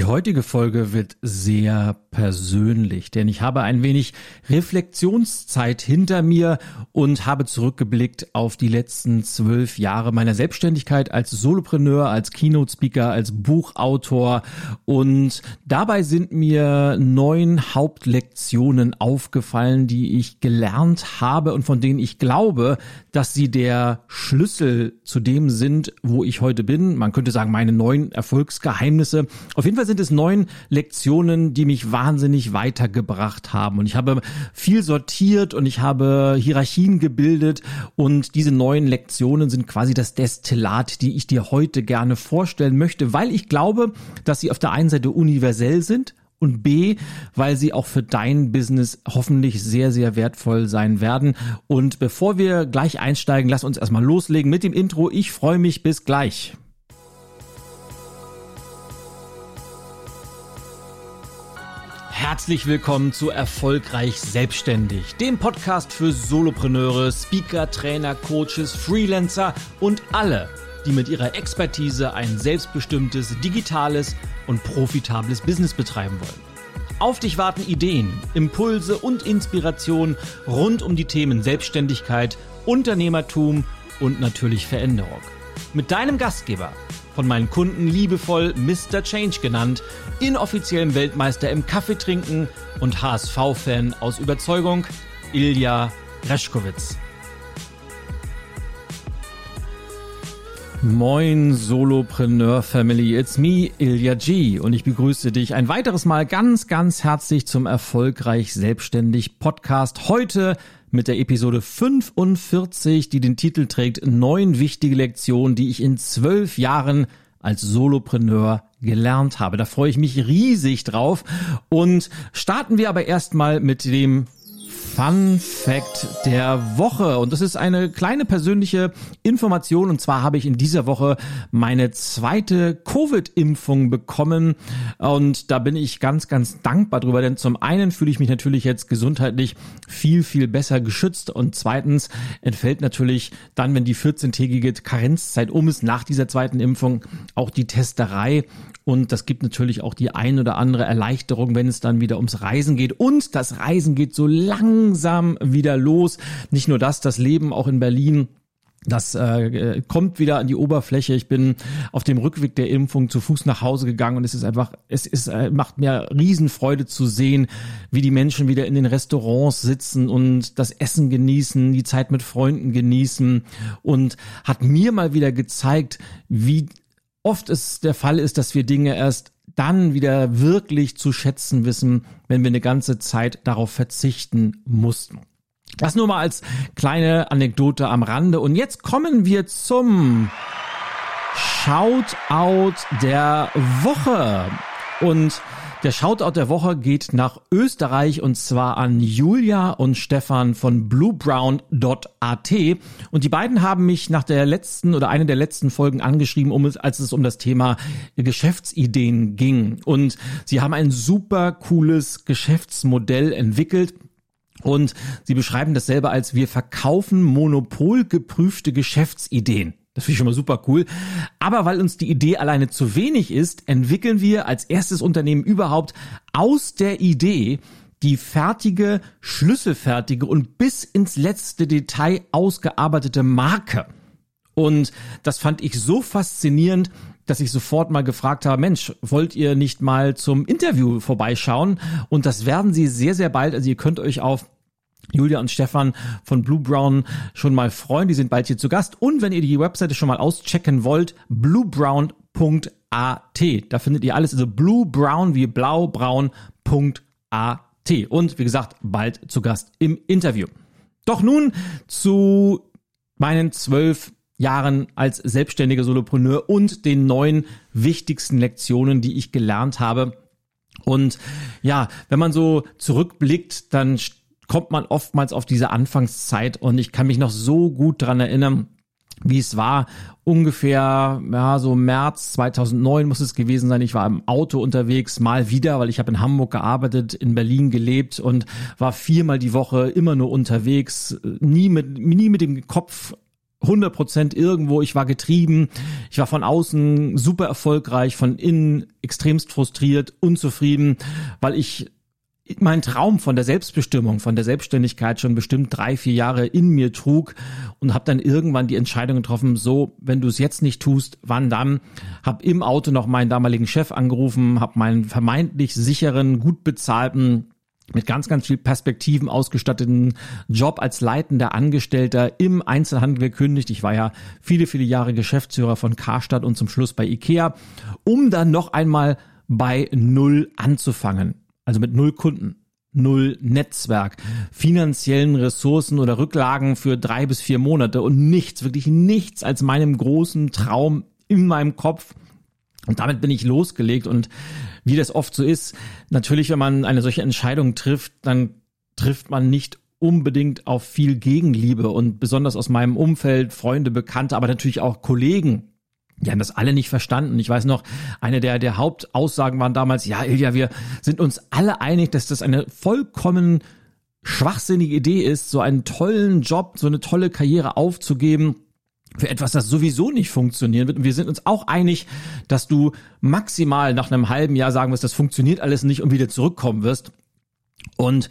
Die heutige Folge wird sehr persönlich, denn ich habe ein wenig Reflexionszeit hinter mir und habe zurückgeblickt auf die letzten zwölf Jahre meiner Selbstständigkeit als Solopreneur, als Keynote-Speaker, als Buchautor und dabei sind mir neun Hauptlektionen aufgefallen, die ich gelernt habe und von denen ich glaube, dass sie der Schlüssel zu dem sind, wo ich heute bin. Man könnte sagen, meine neun Erfolgsgeheimnisse. Auf jeden Fall sind es neun Lektionen, die mich wahnsinnig weitergebracht haben. Und ich habe viel sortiert und ich habe Hierarchien gebildet. Und diese neuen Lektionen sind quasi das Destillat, die ich dir heute gerne vorstellen möchte, weil ich glaube, dass sie auf der einen Seite universell sind, und B, weil sie auch für dein Business hoffentlich sehr, sehr wertvoll sein werden. Und bevor wir gleich einsteigen, lass uns erstmal loslegen mit dem Intro. Ich freue mich bis gleich. Herzlich willkommen zu Erfolgreich Selbstständig, dem Podcast für Solopreneure, Speaker, Trainer, Coaches, Freelancer und alle, die mit ihrer Expertise ein selbstbestimmtes, digitales und profitables Business betreiben wollen. Auf dich warten Ideen, Impulse und Inspiration rund um die Themen Selbstständigkeit, Unternehmertum und natürlich Veränderung. Mit deinem Gastgeber, von meinen Kunden liebevoll Mr. Change genannt, inoffiziellem Weltmeister im Kaffeetrinken und HSV-Fan aus Überzeugung, Ilja Reschkowitz. Moin Solopreneur Family, it's me, Ilya G. Und ich begrüße dich ein weiteres Mal ganz, ganz herzlich zum Erfolgreich Selbstständig Podcast. Heute mit der Episode 45, die den Titel trägt Neun wichtige Lektionen, die ich in zwölf Jahren als Solopreneur gelernt habe. Da freue ich mich riesig drauf. Und starten wir aber erstmal mit dem Fun Fact der Woche. Und das ist eine kleine persönliche Information. Und zwar habe ich in dieser Woche meine zweite Covid-Impfung bekommen. Und da bin ich ganz, ganz dankbar drüber. Denn zum einen fühle ich mich natürlich jetzt gesundheitlich viel, viel besser geschützt. Und zweitens entfällt natürlich dann, wenn die 14-tägige Karenzzeit um ist, nach dieser zweiten Impfung auch die Testerei. Und das gibt natürlich auch die ein oder andere Erleichterung, wenn es dann wieder ums Reisen geht. Und das Reisen geht so langsam wieder los. Nicht nur das, das Leben auch in Berlin das äh, kommt wieder an die Oberfläche. Ich bin auf dem Rückweg der Impfung zu Fuß nach Hause gegangen und es ist einfach, es ist, äh, macht mir Riesenfreude zu sehen, wie die Menschen wieder in den Restaurants sitzen und das Essen genießen, die Zeit mit Freunden genießen und hat mir mal wieder gezeigt, wie oft es der Fall ist, dass wir Dinge erst dann wieder wirklich zu schätzen wissen, wenn wir eine ganze Zeit darauf verzichten mussten. Das nur mal als kleine Anekdote am Rande. Und jetzt kommen wir zum Shoutout der Woche. Und der Shoutout der Woche geht nach Österreich und zwar an Julia und Stefan von bluebrown.at. Und die beiden haben mich nach der letzten oder einer der letzten Folgen angeschrieben, um es, als es um das Thema Geschäftsideen ging. Und sie haben ein super cooles Geschäftsmodell entwickelt. Und sie beschreiben das selber als wir verkaufen monopolgeprüfte Geschäftsideen. Das finde ich schon mal super cool. Aber weil uns die Idee alleine zu wenig ist, entwickeln wir als erstes Unternehmen überhaupt aus der Idee die fertige, schlüsselfertige und bis ins letzte Detail ausgearbeitete Marke. Und das fand ich so faszinierend, dass ich sofort mal gefragt habe, Mensch, wollt ihr nicht mal zum Interview vorbeischauen? Und das werden sie sehr, sehr bald. Also ihr könnt euch auf Julia und Stefan von Blue Brown schon mal freuen. Die sind bald hier zu Gast. Und wenn ihr die Webseite schon mal auschecken wollt, bluebrown.at. Da findet ihr alles, also bluebrown wie blaubraun.at. Und wie gesagt, bald zu Gast im Interview. Doch nun zu meinen zwölf Jahren als selbstständiger Solopreneur und den neun wichtigsten Lektionen, die ich gelernt habe. Und ja, wenn man so zurückblickt, dann kommt man oftmals auf diese Anfangszeit und ich kann mich noch so gut dran erinnern, wie es war, ungefähr, ja, so März 2009 muss es gewesen sein. Ich war im Auto unterwegs, mal wieder, weil ich habe in Hamburg gearbeitet, in Berlin gelebt und war viermal die Woche immer nur unterwegs, nie mit, nie mit dem Kopf 100 Prozent irgendwo. Ich war getrieben. Ich war von außen super erfolgreich, von innen extremst frustriert, unzufrieden, weil ich mein Traum von der Selbstbestimmung, von der Selbstständigkeit schon bestimmt drei, vier Jahre in mir trug und habe dann irgendwann die Entscheidung getroffen, so, wenn du es jetzt nicht tust, wann dann? Hab im Auto noch meinen damaligen Chef angerufen, habe meinen vermeintlich sicheren, gut bezahlten mit ganz, ganz viel Perspektiven ausgestatteten Job als leitender Angestellter im Einzelhandel gekündigt. Ich war ja viele, viele Jahre Geschäftsführer von Karstadt und zum Schluss bei Ikea, um dann noch einmal bei Null anzufangen also mit null Kunden, null Netzwerk, finanziellen Ressourcen oder Rücklagen für drei bis vier Monate und nichts, wirklich nichts als meinem großen Traum in meinem Kopf. Und damit bin ich losgelegt und wie das oft so ist, natürlich, wenn man eine solche Entscheidung trifft, dann trifft man nicht unbedingt auf viel Gegenliebe und besonders aus meinem Umfeld, Freunde, Bekannte, aber natürlich auch Kollegen die haben das alle nicht verstanden. Ich weiß noch, eine der, der Hauptaussagen waren damals, ja, Ilja, wir sind uns alle einig, dass das eine vollkommen schwachsinnige Idee ist, so einen tollen Job, so eine tolle Karriere aufzugeben für etwas, das sowieso nicht funktionieren wird. Und wir sind uns auch einig, dass du maximal nach einem halben Jahr sagen wirst, das funktioniert alles nicht und wieder zurückkommen wirst. Und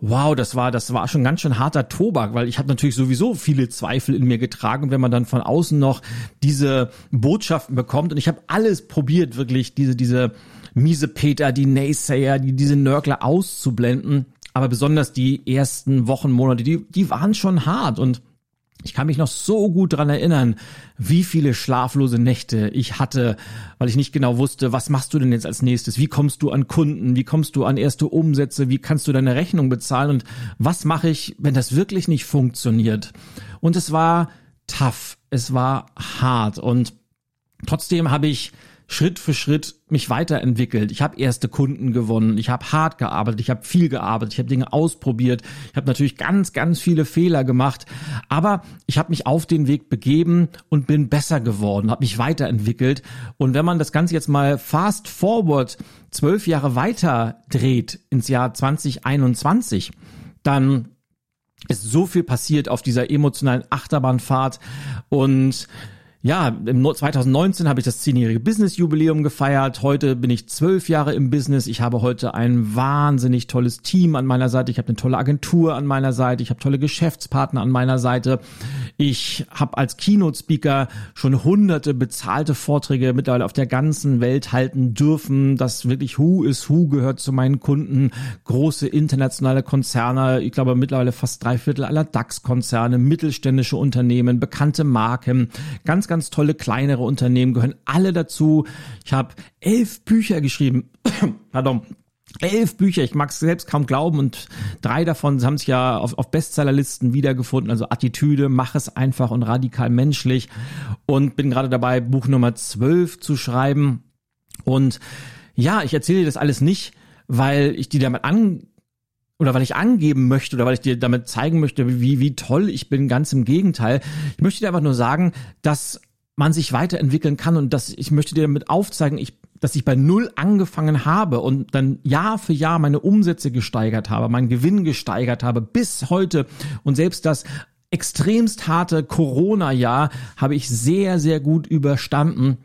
wow, das war, das war schon ganz schön harter Tobak, weil ich habe natürlich sowieso viele Zweifel in mir getragen. Und wenn man dann von außen noch diese Botschaften bekommt und ich habe alles probiert, wirklich diese, diese miese Peter, die Naysayer, die, diese Nörgler auszublenden. Aber besonders die ersten Wochen, Monate, die, die waren schon hart und ich kann mich noch so gut dran erinnern, wie viele schlaflose Nächte ich hatte, weil ich nicht genau wusste, was machst du denn jetzt als nächstes? Wie kommst du an Kunden? Wie kommst du an erste Umsätze? Wie kannst du deine Rechnung bezahlen? Und was mache ich, wenn das wirklich nicht funktioniert? Und es war tough. Es war hart. Und trotzdem habe ich Schritt für Schritt mich weiterentwickelt. Ich habe erste Kunden gewonnen, ich habe hart gearbeitet, ich habe viel gearbeitet, ich habe Dinge ausprobiert, ich habe natürlich ganz, ganz viele Fehler gemacht, aber ich habe mich auf den Weg begeben und bin besser geworden, habe mich weiterentwickelt. Und wenn man das Ganze jetzt mal fast forward zwölf Jahre weiter dreht ins Jahr 2021, dann ist so viel passiert auf dieser emotionalen Achterbahnfahrt. Und ja, im 2019 habe ich das zehnjährige Business-Jubiläum gefeiert. Heute bin ich zwölf Jahre im Business. Ich habe heute ein wahnsinnig tolles Team an meiner Seite. Ich habe eine tolle Agentur an meiner Seite. Ich habe tolle Geschäftspartner an meiner Seite. Ich habe als Keynote-Speaker schon hunderte bezahlte Vorträge mittlerweile auf der ganzen Welt halten dürfen. Das wirklich Who is Who gehört zu meinen Kunden. Große internationale Konzerne. Ich glaube mittlerweile fast drei Viertel aller DAX-Konzerne, mittelständische Unternehmen, bekannte Marken. Ganz ganz tolle kleinere Unternehmen gehören alle dazu. Ich habe elf Bücher geschrieben. Pardon. Elf Bücher, ich mag es selbst kaum glauben und drei davon haben sich ja auf, auf Bestsellerlisten wiedergefunden, also Attitüde, mach es einfach und radikal menschlich. Und bin gerade dabei, Buch Nummer zwölf zu schreiben. Und ja, ich erzähle dir das alles nicht, weil ich dir damit an oder weil ich angeben möchte oder weil ich dir damit zeigen möchte, wie, wie toll ich bin, ganz im Gegenteil. Ich möchte dir einfach nur sagen, dass man sich weiterentwickeln kann und dass ich möchte dir damit aufzeigen, ich, dass ich bei Null angefangen habe und dann Jahr für Jahr meine Umsätze gesteigert habe, meinen Gewinn gesteigert habe bis heute. Und selbst das extremst harte Corona-Jahr habe ich sehr, sehr gut überstanden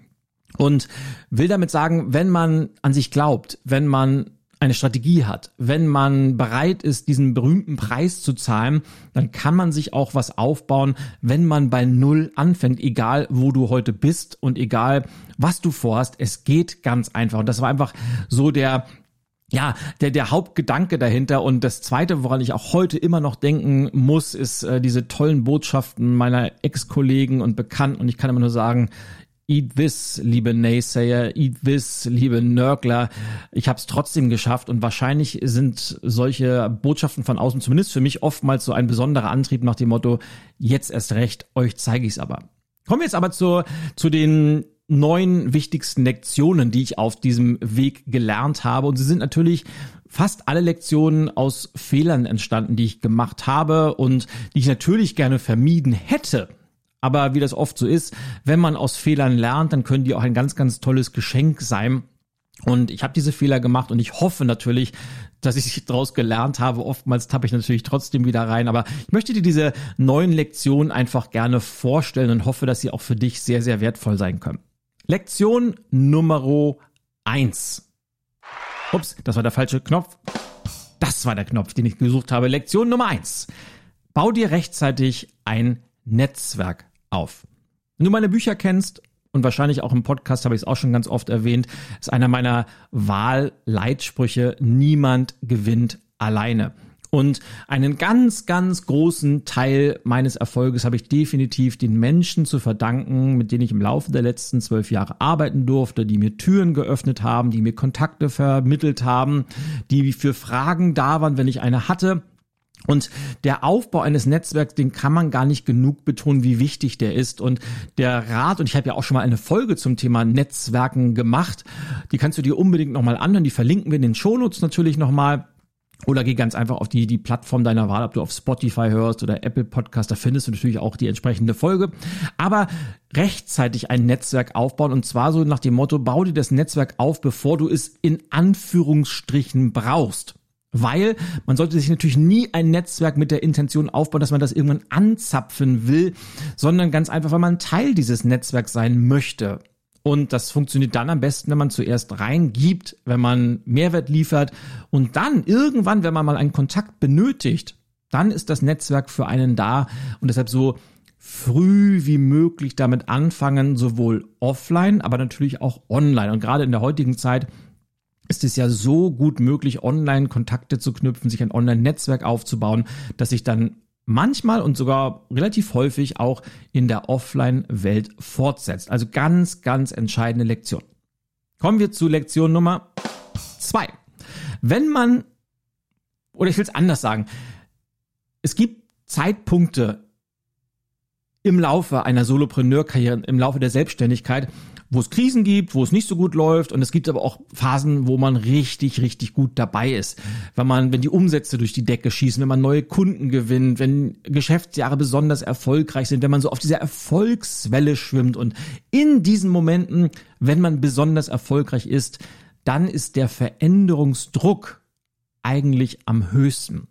und will damit sagen, wenn man an sich glaubt, wenn man eine Strategie hat, wenn man bereit ist, diesen berühmten Preis zu zahlen, dann kann man sich auch was aufbauen, wenn man bei Null anfängt, egal wo du heute bist und egal was du vorhast. Es geht ganz einfach. Und das war einfach so der, ja, der, der Hauptgedanke dahinter und das zweite, woran ich auch heute immer noch denken muss, ist äh, diese tollen Botschaften meiner Ex-Kollegen und Bekannten und ich kann immer nur sagen, Eat this, liebe Naysayer, eat this, liebe Nörgler. Ich habe es trotzdem geschafft und wahrscheinlich sind solche Botschaften von außen zumindest für mich oftmals so ein besonderer Antrieb nach dem Motto, jetzt erst recht, euch zeige ich es aber. Kommen wir jetzt aber zu, zu den neun wichtigsten Lektionen, die ich auf diesem Weg gelernt habe. Und sie sind natürlich fast alle Lektionen aus Fehlern entstanden, die ich gemacht habe und die ich natürlich gerne vermieden hätte. Aber wie das oft so ist, wenn man aus Fehlern lernt, dann können die auch ein ganz, ganz tolles Geschenk sein. Und ich habe diese Fehler gemacht und ich hoffe natürlich, dass ich daraus gelernt habe. Oftmals tappe ich natürlich trotzdem wieder rein. Aber ich möchte dir diese neuen Lektionen einfach gerne vorstellen und hoffe, dass sie auch für dich sehr, sehr wertvoll sein können. Lektion Nummer eins. Ups, das war der falsche Knopf. Das war der Knopf, den ich gesucht habe. Lektion Nummer eins. Bau dir rechtzeitig ein Netzwerk auf. Wenn du meine Bücher kennst, und wahrscheinlich auch im Podcast habe ich es auch schon ganz oft erwähnt, ist einer meiner Wahlleitsprüche, niemand gewinnt alleine. Und einen ganz, ganz großen Teil meines Erfolges habe ich definitiv den Menschen zu verdanken, mit denen ich im Laufe der letzten zwölf Jahre arbeiten durfte, die mir Türen geöffnet haben, die mir Kontakte vermittelt haben, die für Fragen da waren, wenn ich eine hatte und der Aufbau eines Netzwerks, den kann man gar nicht genug betonen, wie wichtig der ist. Und der Rat, und ich habe ja auch schon mal eine Folge zum Thema Netzwerken gemacht, die kannst du dir unbedingt nochmal anhören. Die verlinken wir in den Shownotes natürlich nochmal. Oder geh ganz einfach auf die, die Plattform deiner Wahl, ob du auf Spotify hörst oder Apple Podcast, da findest du natürlich auch die entsprechende Folge. Aber rechtzeitig ein Netzwerk aufbauen und zwar so nach dem Motto, bau dir das Netzwerk auf, bevor du es in Anführungsstrichen brauchst. Weil man sollte sich natürlich nie ein Netzwerk mit der Intention aufbauen, dass man das irgendwann anzapfen will, sondern ganz einfach, weil man Teil dieses Netzwerks sein möchte. Und das funktioniert dann am besten, wenn man zuerst reingibt, wenn man Mehrwert liefert und dann irgendwann, wenn man mal einen Kontakt benötigt, dann ist das Netzwerk für einen da und deshalb so früh wie möglich damit anfangen, sowohl offline, aber natürlich auch online. Und gerade in der heutigen Zeit ist es ja so gut möglich, online Kontakte zu knüpfen, sich ein Online-Netzwerk aufzubauen, dass sich dann manchmal und sogar relativ häufig auch in der Offline-Welt fortsetzt. Also ganz, ganz entscheidende Lektion. Kommen wir zu Lektion Nummer zwei. Wenn man, oder ich will es anders sagen, es gibt Zeitpunkte im Laufe einer Solopreneur-Karriere, im Laufe der Selbstständigkeit, wo es Krisen gibt, wo es nicht so gut läuft und es gibt aber auch Phasen, wo man richtig, richtig gut dabei ist. Wenn man, wenn die Umsätze durch die Decke schießen, wenn man neue Kunden gewinnt, wenn Geschäftsjahre besonders erfolgreich sind, wenn man so auf dieser Erfolgswelle schwimmt und in diesen Momenten, wenn man besonders erfolgreich ist, dann ist der Veränderungsdruck eigentlich am höchsten.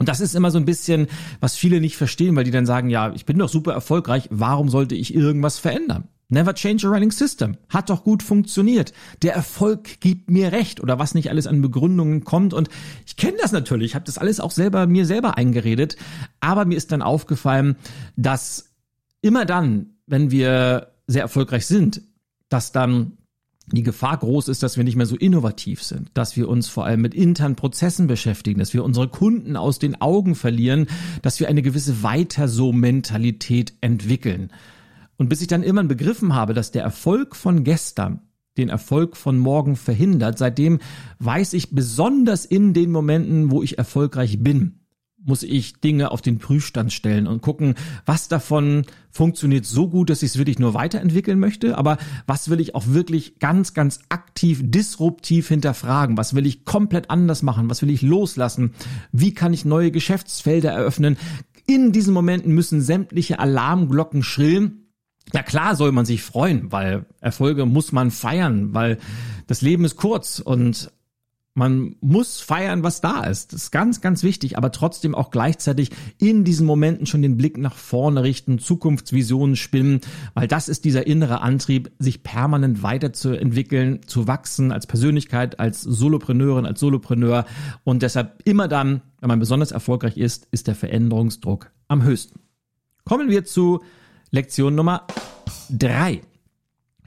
Und das ist immer so ein bisschen, was viele nicht verstehen, weil die dann sagen, ja, ich bin doch super erfolgreich, warum sollte ich irgendwas verändern? Never change a running system. Hat doch gut funktioniert. Der Erfolg gibt mir recht oder was nicht alles an Begründungen kommt. Und ich kenne das natürlich, ich habe das alles auch selber mir selber eingeredet. Aber mir ist dann aufgefallen, dass immer dann, wenn wir sehr erfolgreich sind, dass dann die Gefahr groß ist, dass wir nicht mehr so innovativ sind, dass wir uns vor allem mit internen Prozessen beschäftigen, dass wir unsere Kunden aus den Augen verlieren, dass wir eine gewisse Weiter-so-Mentalität entwickeln. Und bis ich dann irgendwann begriffen habe, dass der Erfolg von gestern den Erfolg von morgen verhindert, seitdem weiß ich besonders in den Momenten, wo ich erfolgreich bin, muss ich Dinge auf den Prüfstand stellen und gucken, was davon funktioniert so gut, dass ich es wirklich nur weiterentwickeln möchte, aber was will ich auch wirklich ganz, ganz aktiv, disruptiv hinterfragen, was will ich komplett anders machen, was will ich loslassen, wie kann ich neue Geschäftsfelder eröffnen. In diesen Momenten müssen sämtliche Alarmglocken schrillen, na klar soll man sich freuen, weil Erfolge muss man feiern, weil das Leben ist kurz und man muss feiern, was da ist. Das ist ganz, ganz wichtig, aber trotzdem auch gleichzeitig in diesen Momenten schon den Blick nach vorne richten, Zukunftsvisionen spinnen, weil das ist dieser innere Antrieb, sich permanent weiterzuentwickeln, zu wachsen als Persönlichkeit, als Solopreneurin, als Solopreneur und deshalb immer dann, wenn man besonders erfolgreich ist, ist der Veränderungsdruck am höchsten. Kommen wir zu Lektion Nummer drei.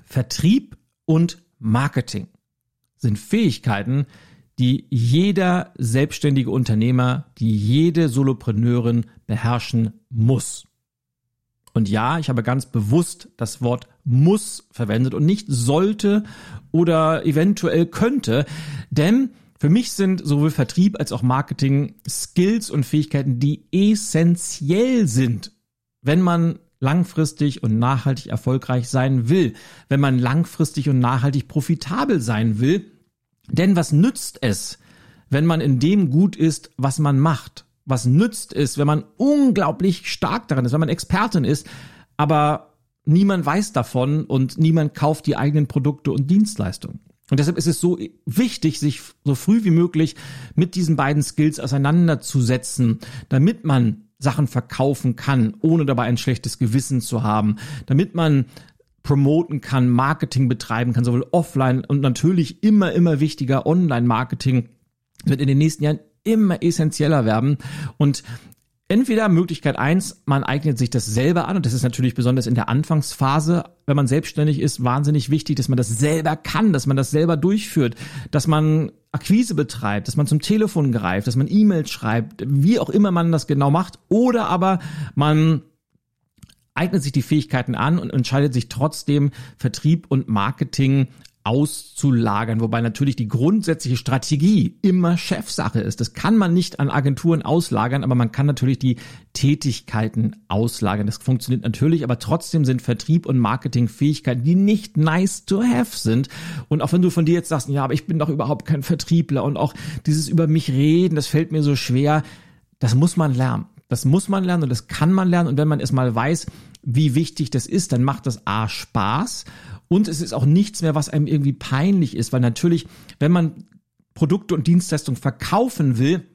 Vertrieb und Marketing sind Fähigkeiten, die jeder selbstständige Unternehmer, die jede Solopreneurin beherrschen muss. Und ja, ich habe ganz bewusst das Wort muss verwendet und nicht sollte oder eventuell könnte, denn für mich sind sowohl Vertrieb als auch Marketing Skills und Fähigkeiten, die essentiell sind, wenn man langfristig und nachhaltig erfolgreich sein will, wenn man langfristig und nachhaltig profitabel sein will. Denn was nützt es, wenn man in dem gut ist, was man macht? Was nützt es, wenn man unglaublich stark daran ist, wenn man Expertin ist, aber niemand weiß davon und niemand kauft die eigenen Produkte und Dienstleistungen? Und deshalb ist es so wichtig, sich so früh wie möglich mit diesen beiden Skills auseinanderzusetzen, damit man Sachen verkaufen kann, ohne dabei ein schlechtes Gewissen zu haben, damit man promoten kann, Marketing betreiben kann, sowohl offline und natürlich immer, immer wichtiger Online-Marketing wird in den nächsten Jahren immer essentieller werden. Und Entweder Möglichkeit eins, man eignet sich das selber an und das ist natürlich besonders in der Anfangsphase, wenn man selbstständig ist, wahnsinnig wichtig, dass man das selber kann, dass man das selber durchführt, dass man Akquise betreibt, dass man zum Telefon greift, dass man E-Mails schreibt, wie auch immer man das genau macht oder aber man eignet sich die Fähigkeiten an und entscheidet sich trotzdem Vertrieb und Marketing auszulagern, wobei natürlich die grundsätzliche Strategie immer Chefsache ist. Das kann man nicht an Agenturen auslagern, aber man kann natürlich die Tätigkeiten auslagern. Das funktioniert natürlich, aber trotzdem sind Vertrieb und Marketing Fähigkeiten, die nicht nice to have sind. Und auch wenn du von dir jetzt sagst, ja, aber ich bin doch überhaupt kein Vertriebler und auch dieses über mich reden, das fällt mir so schwer, das muss man lernen. Das muss man lernen und das kann man lernen. Und wenn man erstmal weiß, wie wichtig das ist, dann macht das A Spaß und es ist auch nichts mehr, was einem irgendwie peinlich ist, weil natürlich, wenn man Produkte und Dienstleistungen verkaufen will,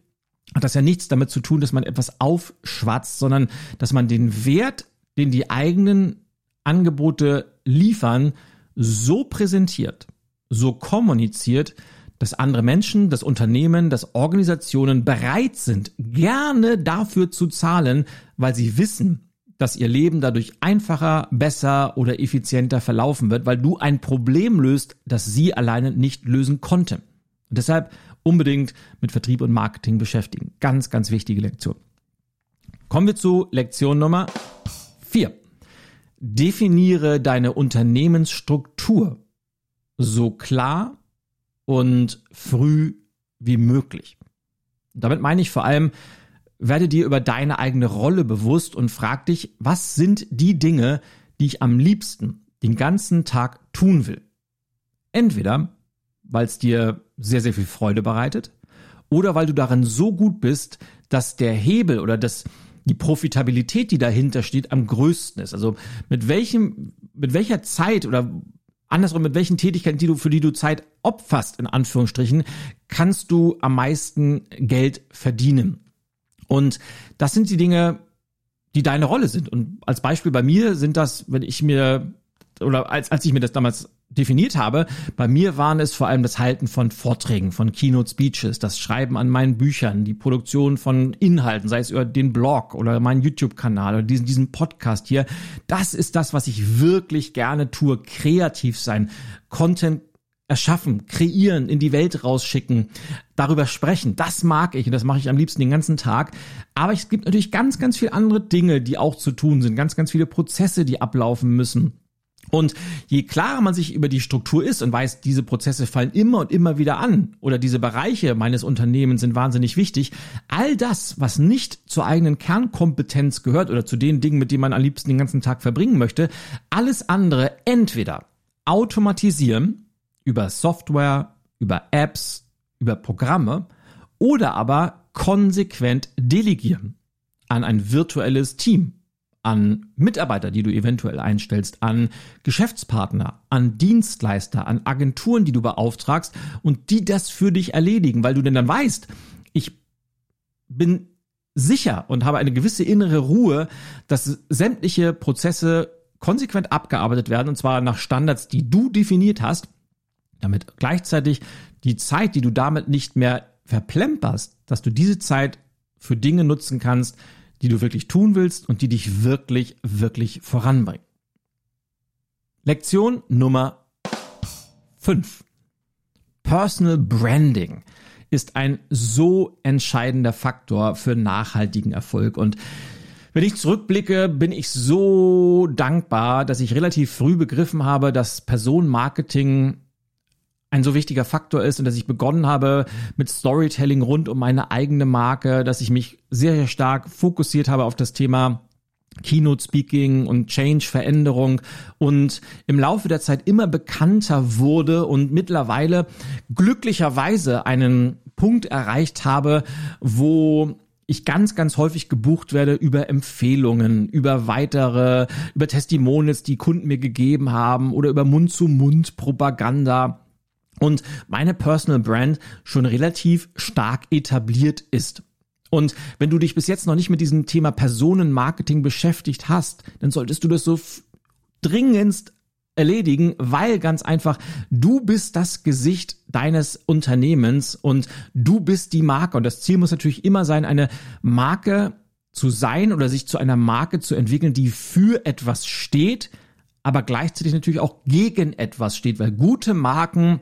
hat das ja nichts damit zu tun, dass man etwas aufschwatzt, sondern dass man den Wert, den die eigenen Angebote liefern, so präsentiert, so kommuniziert, dass andere Menschen, das Unternehmen, dass Organisationen bereit sind, gerne dafür zu zahlen, weil sie wissen, dass ihr Leben dadurch einfacher, besser oder effizienter verlaufen wird, weil du ein Problem löst, das sie alleine nicht lösen konnte. Und deshalb unbedingt mit Vertrieb und Marketing beschäftigen. Ganz, ganz wichtige Lektion. Kommen wir zu Lektion Nummer vier. Definiere deine Unternehmensstruktur so klar und früh wie möglich. Damit meine ich vor allem, werde dir über deine eigene Rolle bewusst und frag dich, was sind die Dinge, die ich am liebsten den ganzen Tag tun will. Entweder, weil es dir sehr, sehr viel Freude bereitet oder weil du darin so gut bist, dass der Hebel oder das, die Profitabilität, die dahinter steht, am größten ist. Also mit welchem, mit welcher Zeit oder andersrum, mit welchen Tätigkeiten, die du, für die du Zeit opferst, in Anführungsstrichen, kannst du am meisten Geld verdienen. Und das sind die Dinge, die deine Rolle sind. Und als Beispiel bei mir sind das, wenn ich mir, oder als, als ich mir das damals definiert habe, bei mir waren es vor allem das Halten von Vorträgen, von Keynote Speeches, das Schreiben an meinen Büchern, die Produktion von Inhalten, sei es über den Blog oder meinen YouTube-Kanal oder diesen, diesen Podcast hier. Das ist das, was ich wirklich gerne tue, kreativ sein, Content erschaffen, kreieren, in die Welt rausschicken, darüber sprechen. Das mag ich und das mache ich am liebsten den ganzen Tag. Aber es gibt natürlich ganz, ganz viele andere Dinge, die auch zu tun sind, ganz, ganz viele Prozesse, die ablaufen müssen. Und je klarer man sich über die Struktur ist und weiß, diese Prozesse fallen immer und immer wieder an oder diese Bereiche meines Unternehmens sind wahnsinnig wichtig, all das, was nicht zur eigenen Kernkompetenz gehört oder zu den Dingen, mit denen man am liebsten den ganzen Tag verbringen möchte, alles andere entweder automatisieren über Software, über Apps, über Programme oder aber konsequent delegieren an ein virtuelles Team, an Mitarbeiter, die du eventuell einstellst, an Geschäftspartner, an Dienstleister, an Agenturen, die du beauftragst und die das für dich erledigen, weil du denn dann weißt, ich bin sicher und habe eine gewisse innere Ruhe, dass sämtliche Prozesse konsequent abgearbeitet werden und zwar nach Standards, die du definiert hast damit gleichzeitig die Zeit, die du damit nicht mehr verplemperst, dass du diese Zeit für Dinge nutzen kannst, die du wirklich tun willst und die dich wirklich, wirklich voranbringen. Lektion Nummer 5. Personal Branding ist ein so entscheidender Faktor für nachhaltigen Erfolg und wenn ich zurückblicke, bin ich so dankbar, dass ich relativ früh begriffen habe, dass Personenmarketing ein so wichtiger Faktor ist und dass ich begonnen habe mit Storytelling rund um meine eigene Marke, dass ich mich sehr, sehr stark fokussiert habe auf das Thema Keynote Speaking und Change Veränderung und im Laufe der Zeit immer bekannter wurde und mittlerweile glücklicherweise einen Punkt erreicht habe, wo ich ganz, ganz häufig gebucht werde über Empfehlungen, über weitere, über Testimonials, die Kunden mir gegeben haben oder über Mund-zu-Mund-Propaganda. Und meine Personal Brand schon relativ stark etabliert ist. Und wenn du dich bis jetzt noch nicht mit diesem Thema Personenmarketing beschäftigt hast, dann solltest du das so dringendst erledigen, weil ganz einfach du bist das Gesicht deines Unternehmens und du bist die Marke. Und das Ziel muss natürlich immer sein, eine Marke zu sein oder sich zu einer Marke zu entwickeln, die für etwas steht, aber gleichzeitig natürlich auch gegen etwas steht, weil gute Marken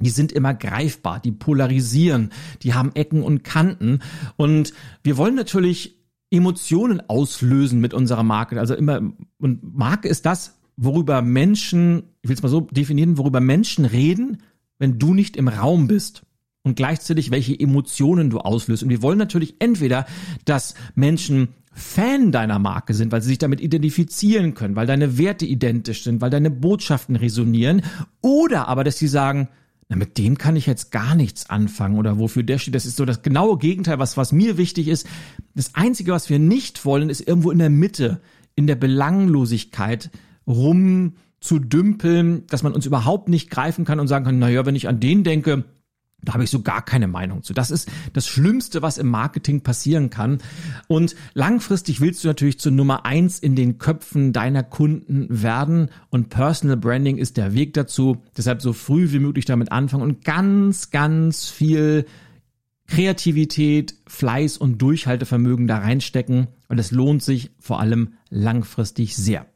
die sind immer greifbar, die polarisieren, die haben Ecken und Kanten und wir wollen natürlich Emotionen auslösen mit unserer Marke. Also immer und Marke ist das, worüber Menschen, ich will es mal so definieren, worüber Menschen reden, wenn du nicht im Raum bist und gleichzeitig welche Emotionen du auslöst. Und wir wollen natürlich entweder, dass Menschen Fan deiner Marke sind, weil sie sich damit identifizieren können, weil deine Werte identisch sind, weil deine Botschaften resonieren, oder aber, dass sie sagen, na, mit dem kann ich jetzt gar nichts anfangen oder wofür der steht. Das ist so das genaue Gegenteil, was, was mir wichtig ist. Das Einzige, was wir nicht wollen, ist irgendwo in der Mitte, in der Belanglosigkeit rum zu dümpeln, dass man uns überhaupt nicht greifen kann und sagen kann, naja, wenn ich an den denke, da habe ich so gar keine Meinung zu. Das ist das Schlimmste, was im Marketing passieren kann. Und langfristig willst du natürlich zur Nummer eins in den Köpfen deiner Kunden werden. Und Personal Branding ist der Weg dazu. Deshalb so früh wie möglich damit anfangen und ganz, ganz viel Kreativität, Fleiß und Durchhaltevermögen da reinstecken. Und es lohnt sich vor allem langfristig sehr.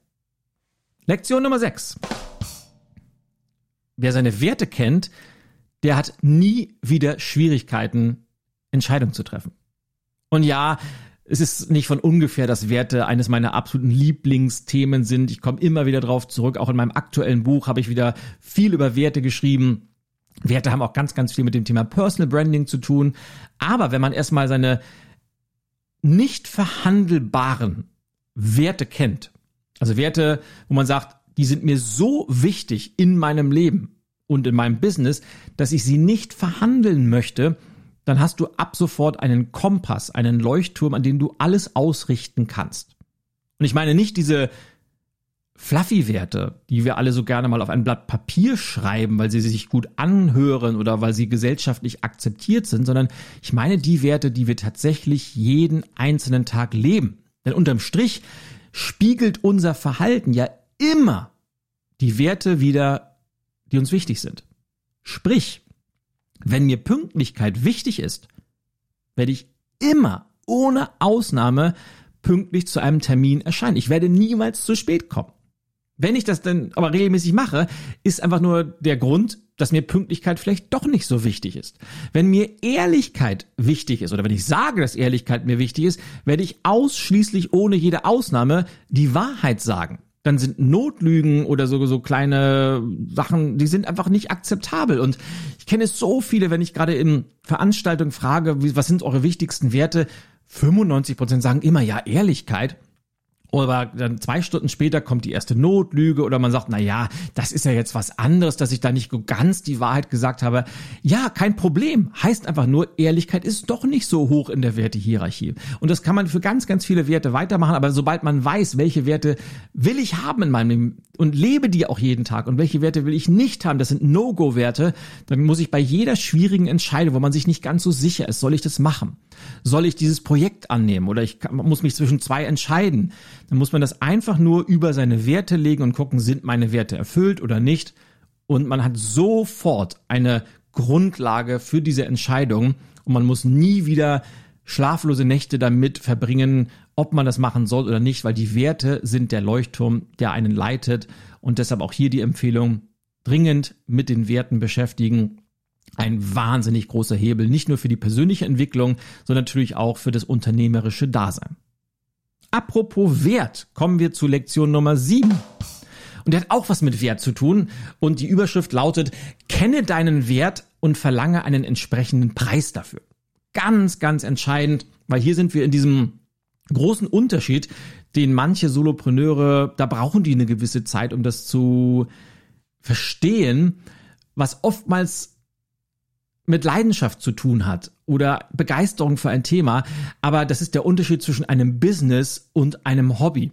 Lektion Nummer 6. Wer seine Werte kennt, der hat nie wieder Schwierigkeiten, Entscheidungen zu treffen. Und ja, es ist nicht von ungefähr, dass Werte eines meiner absoluten Lieblingsthemen sind. Ich komme immer wieder drauf zurück. Auch in meinem aktuellen Buch habe ich wieder viel über Werte geschrieben. Werte haben auch ganz, ganz viel mit dem Thema Personal Branding zu tun. Aber wenn man erstmal seine nicht verhandelbaren Werte kennt, also Werte, wo man sagt, die sind mir so wichtig in meinem Leben und in meinem Business, dass ich sie nicht verhandeln möchte, dann hast du ab sofort einen Kompass, einen Leuchtturm, an dem du alles ausrichten kannst. Und ich meine nicht diese Fluffy-Werte, die wir alle so gerne mal auf ein Blatt Papier schreiben, weil sie sich gut anhören oder weil sie gesellschaftlich akzeptiert sind, sondern ich meine die Werte, die wir tatsächlich jeden einzelnen Tag leben. Denn unterm Strich spiegelt unser Verhalten ja immer die Werte wieder, die uns wichtig sind. Sprich, wenn mir Pünktlichkeit wichtig ist, werde ich immer ohne Ausnahme pünktlich zu einem Termin erscheinen. Ich werde niemals zu spät kommen. Wenn ich das dann aber regelmäßig mache, ist einfach nur der Grund, dass mir Pünktlichkeit vielleicht doch nicht so wichtig ist. Wenn mir Ehrlichkeit wichtig ist oder wenn ich sage, dass Ehrlichkeit mir wichtig ist, werde ich ausschließlich ohne jede Ausnahme die Wahrheit sagen. Dann sind Notlügen oder so, so kleine Sachen, die sind einfach nicht akzeptabel. Und ich kenne so viele, wenn ich gerade in Veranstaltungen frage, was sind eure wichtigsten Werte? 95 Prozent sagen immer ja Ehrlichkeit. Aber dann zwei Stunden später kommt die erste Notlüge oder man sagt, na ja, das ist ja jetzt was anderes, dass ich da nicht ganz die Wahrheit gesagt habe. Ja, kein Problem. Heißt einfach nur, Ehrlichkeit ist doch nicht so hoch in der Wertehierarchie. Und das kann man für ganz, ganz viele Werte weitermachen. Aber sobald man weiß, welche Werte will ich haben in meinem Leben und lebe die auch jeden Tag und welche Werte will ich nicht haben, das sind No-Go-Werte, dann muss ich bei jeder schwierigen Entscheidung, wo man sich nicht ganz so sicher ist, soll ich das machen? Soll ich dieses Projekt annehmen oder ich kann, muss mich zwischen zwei entscheiden? Dann muss man das einfach nur über seine Werte legen und gucken, sind meine Werte erfüllt oder nicht. Und man hat sofort eine Grundlage für diese Entscheidung und man muss nie wieder schlaflose Nächte damit verbringen, ob man das machen soll oder nicht, weil die Werte sind der Leuchtturm, der einen leitet und deshalb auch hier die Empfehlung, dringend mit den Werten beschäftigen. Ein wahnsinnig großer Hebel, nicht nur für die persönliche Entwicklung, sondern natürlich auch für das unternehmerische Dasein. Apropos Wert, kommen wir zu Lektion Nummer 7. Und der hat auch was mit Wert zu tun. Und die Überschrift lautet, kenne deinen Wert und verlange einen entsprechenden Preis dafür. Ganz, ganz entscheidend, weil hier sind wir in diesem großen Unterschied, den manche Solopreneure, da brauchen die eine gewisse Zeit, um das zu verstehen, was oftmals mit Leidenschaft zu tun hat oder Begeisterung für ein Thema, aber das ist der Unterschied zwischen einem Business und einem Hobby.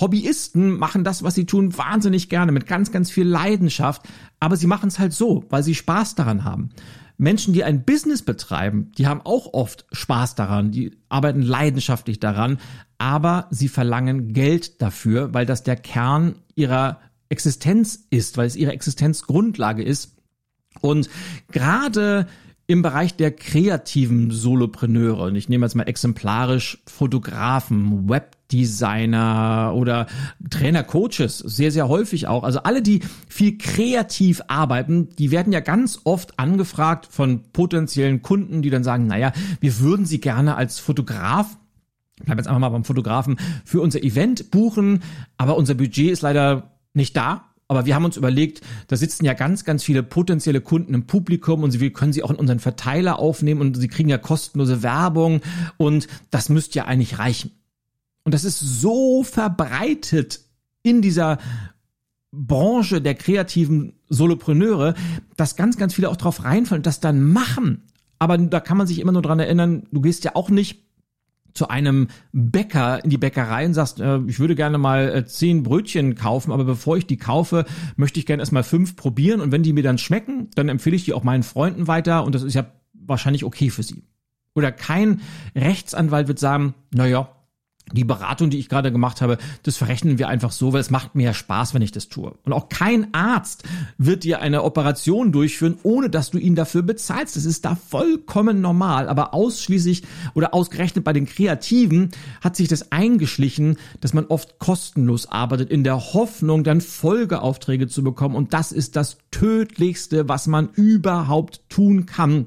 Hobbyisten machen das, was sie tun, wahnsinnig gerne, mit ganz, ganz viel Leidenschaft, aber sie machen es halt so, weil sie Spaß daran haben. Menschen, die ein Business betreiben, die haben auch oft Spaß daran, die arbeiten leidenschaftlich daran, aber sie verlangen Geld dafür, weil das der Kern ihrer Existenz ist, weil es ihre Existenzgrundlage ist. Und gerade im Bereich der kreativen Solopreneure, und ich nehme jetzt mal exemplarisch Fotografen, Webdesigner oder Trainer, Coaches, sehr, sehr häufig auch. Also alle, die viel kreativ arbeiten, die werden ja ganz oft angefragt von potenziellen Kunden, die dann sagen, naja, wir würden sie gerne als Fotograf ich bleibe jetzt einfach mal beim Fotografen, für unser Event buchen, aber unser Budget ist leider nicht da. Aber wir haben uns überlegt, da sitzen ja ganz, ganz viele potenzielle Kunden im Publikum und sie, wir können sie auch in unseren Verteiler aufnehmen und sie kriegen ja kostenlose Werbung und das müsste ja eigentlich reichen. Und das ist so verbreitet in dieser Branche der kreativen Solopreneure, dass ganz, ganz viele auch drauf reinfallen und das dann machen. Aber da kann man sich immer nur dran erinnern, du gehst ja auch nicht zu einem Bäcker in die Bäckerei und sagst, äh, ich würde gerne mal äh, zehn Brötchen kaufen, aber bevor ich die kaufe, möchte ich gerne erstmal fünf probieren und wenn die mir dann schmecken, dann empfehle ich die auch meinen Freunden weiter und das ist ja wahrscheinlich okay für sie. Oder kein Rechtsanwalt wird sagen, naja, die Beratung, die ich gerade gemacht habe, das verrechnen wir einfach so, weil es macht mir ja Spaß, wenn ich das tue. Und auch kein Arzt wird dir eine Operation durchführen, ohne dass du ihn dafür bezahlst. Das ist da vollkommen normal. Aber ausschließlich oder ausgerechnet bei den Kreativen hat sich das eingeschlichen, dass man oft kostenlos arbeitet, in der Hoffnung, dann Folgeaufträge zu bekommen. Und das ist das Tödlichste, was man überhaupt tun kann.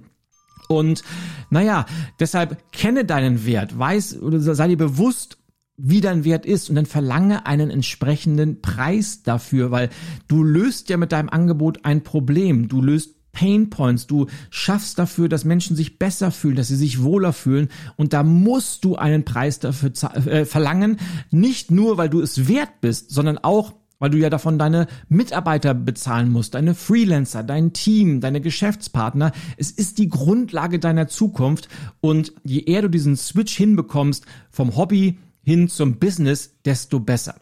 Und naja, deshalb kenne deinen Wert, weiß oder sei dir bewusst, wie dein Wert ist. Und dann verlange einen entsprechenden Preis dafür, weil du löst ja mit deinem Angebot ein Problem, du löst Pain Points, du schaffst dafür, dass Menschen sich besser fühlen, dass sie sich wohler fühlen. Und da musst du einen Preis dafür äh, verlangen, nicht nur, weil du es wert bist, sondern auch, weil du ja davon deine Mitarbeiter bezahlen musst, deine Freelancer, dein Team, deine Geschäftspartner. Es ist die Grundlage deiner Zukunft und je eher du diesen Switch hinbekommst vom Hobby hin zum Business, desto besser.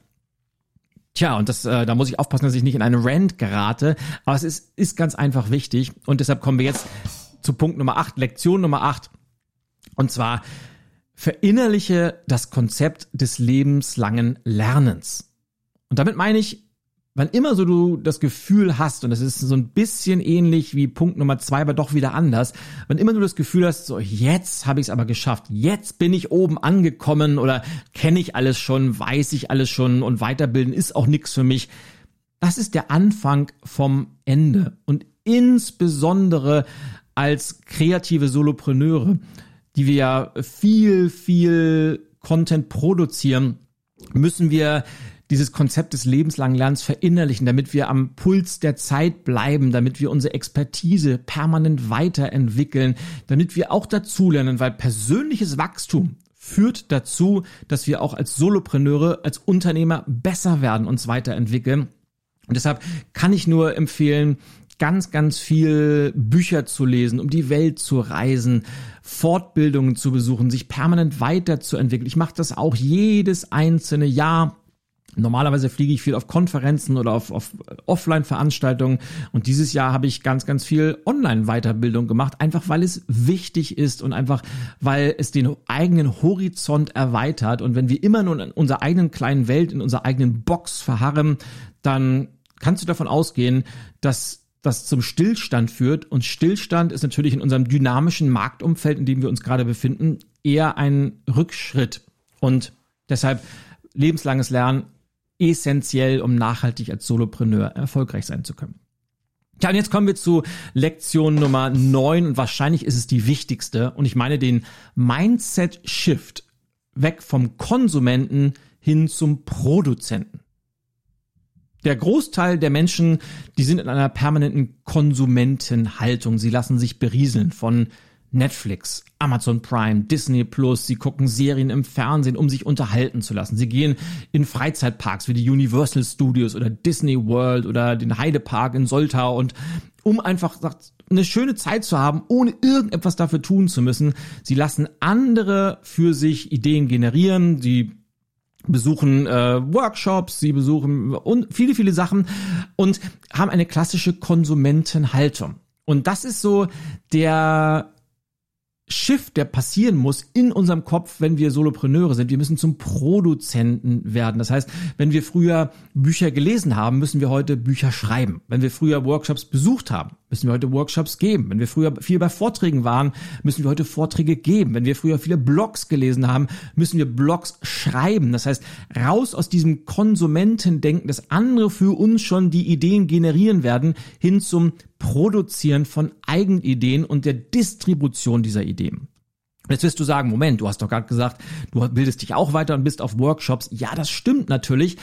Tja, und das, äh, da muss ich aufpassen, dass ich nicht in eine Rant gerate, aber es ist, ist ganz einfach wichtig und deshalb kommen wir jetzt zu Punkt Nummer 8, Lektion Nummer 8. Und zwar verinnerliche das Konzept des lebenslangen Lernens. Und damit meine ich, wann immer so du das Gefühl hast, und das ist so ein bisschen ähnlich wie Punkt Nummer zwei, aber doch wieder anders, wann immer du das Gefühl hast, so jetzt habe ich es aber geschafft, jetzt bin ich oben angekommen oder kenne ich alles schon, weiß ich alles schon und weiterbilden ist auch nichts für mich, das ist der Anfang vom Ende. Und insbesondere als kreative Solopreneure, die wir ja viel, viel Content produzieren, müssen wir dieses Konzept des lebenslangen Lernens verinnerlichen, damit wir am Puls der Zeit bleiben, damit wir unsere Expertise permanent weiterentwickeln, damit wir auch dazulernen, weil persönliches Wachstum führt dazu, dass wir auch als Solopreneure, als Unternehmer besser werden, uns weiterentwickeln. Und deshalb kann ich nur empfehlen, ganz, ganz viel Bücher zu lesen, um die Welt zu reisen, Fortbildungen zu besuchen, sich permanent weiterzuentwickeln. Ich mache das auch jedes einzelne Jahr Normalerweise fliege ich viel auf Konferenzen oder auf, auf Offline-Veranstaltungen. Und dieses Jahr habe ich ganz, ganz viel Online-Weiterbildung gemacht, einfach weil es wichtig ist und einfach weil es den eigenen Horizont erweitert. Und wenn wir immer nur in unserer eigenen kleinen Welt, in unserer eigenen Box verharren, dann kannst du davon ausgehen, dass das zum Stillstand führt. Und Stillstand ist natürlich in unserem dynamischen Marktumfeld, in dem wir uns gerade befinden, eher ein Rückschritt. Und deshalb lebenslanges Lernen essentiell, um nachhaltig als Solopreneur erfolgreich sein zu können. Ja, und jetzt kommen wir zu Lektion Nummer 9 und wahrscheinlich ist es die wichtigste und ich meine den Mindset Shift weg vom Konsumenten hin zum Produzenten. Der Großteil der Menschen, die sind in einer permanenten Konsumentenhaltung. Sie lassen sich berieseln von Netflix, Amazon Prime, Disney Plus, sie gucken Serien im Fernsehen, um sich unterhalten zu lassen. Sie gehen in Freizeitparks wie die Universal Studios oder Disney World oder den Heidepark in Soltau und um einfach eine schöne Zeit zu haben, ohne irgendetwas dafür tun zu müssen. Sie lassen andere für sich Ideen generieren, sie besuchen äh, Workshops, sie besuchen und viele, viele Sachen und haben eine klassische Konsumentenhaltung. Und das ist so der Shift, der passieren muss in unserem Kopf, wenn wir Solopreneure sind. Wir müssen zum Produzenten werden. Das heißt, wenn wir früher Bücher gelesen haben, müssen wir heute Bücher schreiben. Wenn wir früher Workshops besucht haben, müssen wir heute Workshops geben. Wenn wir früher viel bei Vorträgen waren, müssen wir heute Vorträge geben. Wenn wir früher viele Blogs gelesen haben, müssen wir Blogs schreiben. Das heißt, raus aus diesem Konsumentendenken, dass andere für uns schon die Ideen generieren werden, hin zum Produzieren von Eigenideen und der Distribution dieser Ideen. Jetzt wirst du sagen, Moment, du hast doch gerade gesagt, du bildest dich auch weiter und bist auf Workshops. Ja, das stimmt natürlich.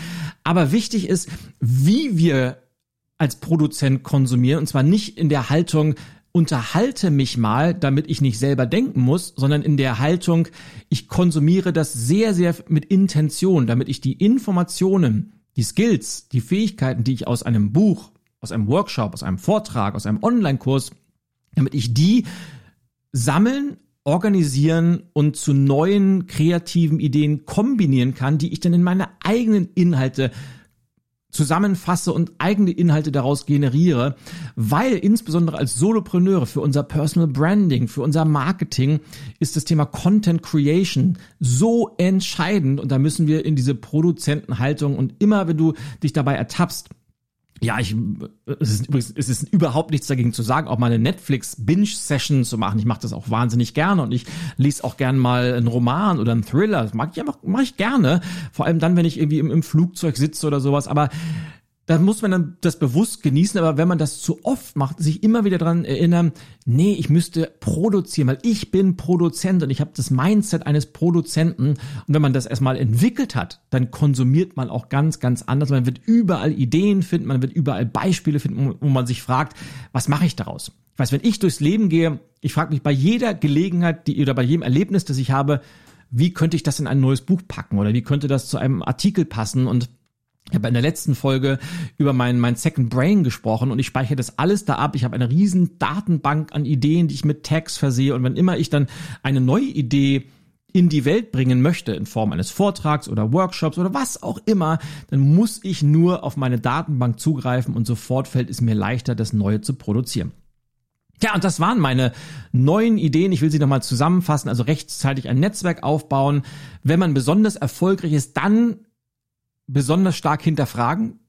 Aber wichtig ist, wie wir als Produzent konsumieren. Und zwar nicht in der Haltung, unterhalte mich mal, damit ich nicht selber denken muss, sondern in der Haltung, ich konsumiere das sehr, sehr mit Intention, damit ich die Informationen, die Skills, die Fähigkeiten, die ich aus einem Buch, aus einem Workshop, aus einem Vortrag, aus einem Online-Kurs, damit ich die sammeln, organisieren und zu neuen kreativen Ideen kombinieren kann, die ich dann in meine eigenen Inhalte zusammenfasse und eigene Inhalte daraus generiere, weil insbesondere als Solopreneure für unser Personal Branding, für unser Marketing ist das Thema Content Creation so entscheidend und da müssen wir in diese Produzentenhaltung und immer wenn du dich dabei ertappst, ja, ich, es ist übrigens, es ist überhaupt nichts dagegen zu sagen, auch mal eine Netflix-Binge-Session zu machen. Ich mache das auch wahnsinnig gerne und ich lese auch gern mal einen Roman oder einen Thriller. Das mag ich einfach, mache ich gerne. Vor allem dann, wenn ich irgendwie im, im Flugzeug sitze oder sowas. Aber da muss man dann das bewusst genießen, aber wenn man das zu oft macht, sich immer wieder dran erinnern, nee, ich müsste produzieren, weil ich bin Produzent und ich habe das Mindset eines Produzenten. Und wenn man das erstmal entwickelt hat, dann konsumiert man auch ganz, ganz anders. Man wird überall Ideen finden, man wird überall Beispiele finden, wo man sich fragt, was mache ich daraus? Ich weiß, wenn ich durchs Leben gehe, ich frage mich bei jeder Gelegenheit, die oder bei jedem Erlebnis, das ich habe, wie könnte ich das in ein neues Buch packen oder wie könnte das zu einem Artikel passen und ich habe in der letzten Folge über mein, mein Second Brain gesprochen und ich speichere das alles da ab. Ich habe eine riesen Datenbank an Ideen, die ich mit Tags versehe und wenn immer ich dann eine neue Idee in die Welt bringen möchte, in Form eines Vortrags oder Workshops oder was auch immer, dann muss ich nur auf meine Datenbank zugreifen und sofort fällt es mir leichter, das Neue zu produzieren. Ja, und das waren meine neuen Ideen. Ich will sie nochmal zusammenfassen. Also rechtzeitig ein Netzwerk aufbauen. Wenn man besonders erfolgreich ist, dann besonders stark hinterfragen.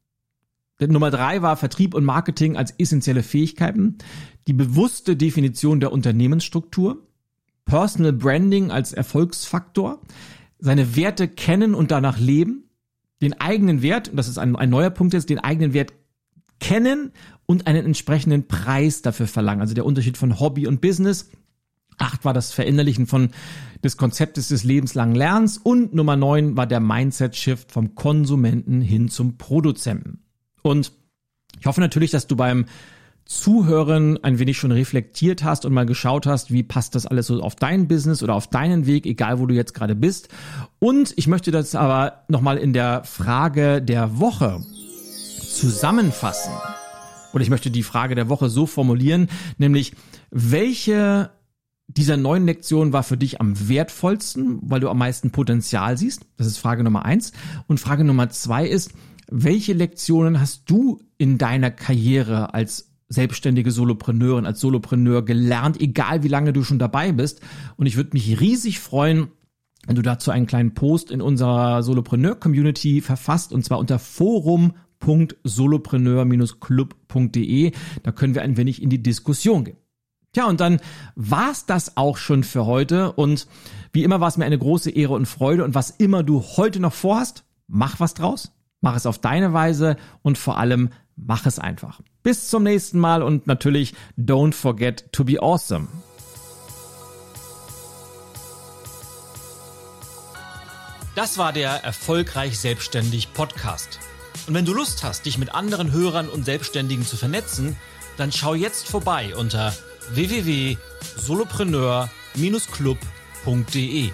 Nummer drei war Vertrieb und Marketing als essentielle Fähigkeiten, die bewusste Definition der Unternehmensstruktur, Personal Branding als Erfolgsfaktor, seine Werte kennen und danach leben, den eigenen Wert, und das ist ein, ein neuer Punkt jetzt, den eigenen Wert kennen und einen entsprechenden Preis dafür verlangen. Also der Unterschied von Hobby und Business. Acht war das Verinnerlichen von des Konzeptes des lebenslangen Lernens und Nummer neun war der Mindset-Shift vom Konsumenten hin zum Produzenten. Und ich hoffe natürlich, dass du beim Zuhören ein wenig schon reflektiert hast und mal geschaut hast, wie passt das alles so auf dein Business oder auf deinen Weg, egal wo du jetzt gerade bist. Und ich möchte das aber nochmal in der Frage der Woche zusammenfassen. Oder ich möchte die Frage der Woche so formulieren, nämlich welche dieser neuen Lektion war für dich am wertvollsten, weil du am meisten Potenzial siehst? Das ist Frage Nummer eins. Und Frage Nummer zwei ist, welche Lektionen hast du in deiner Karriere als selbstständige Solopreneurin, als Solopreneur gelernt, egal wie lange du schon dabei bist? Und ich würde mich riesig freuen, wenn du dazu einen kleinen Post in unserer Solopreneur-Community verfasst, und zwar unter forum.solopreneur-club.de. Da können wir ein wenig in die Diskussion gehen. Tja, und dann war's das auch schon für heute. Und wie immer war es mir eine große Ehre und Freude. Und was immer du heute noch vorhast, mach was draus. Mach es auf deine Weise und vor allem mach es einfach. Bis zum nächsten Mal und natürlich don't forget to be awesome. Das war der Erfolgreich Selbstständig Podcast. Und wenn du Lust hast, dich mit anderen Hörern und Selbstständigen zu vernetzen, dann schau jetzt vorbei unter www.solopreneur-club.de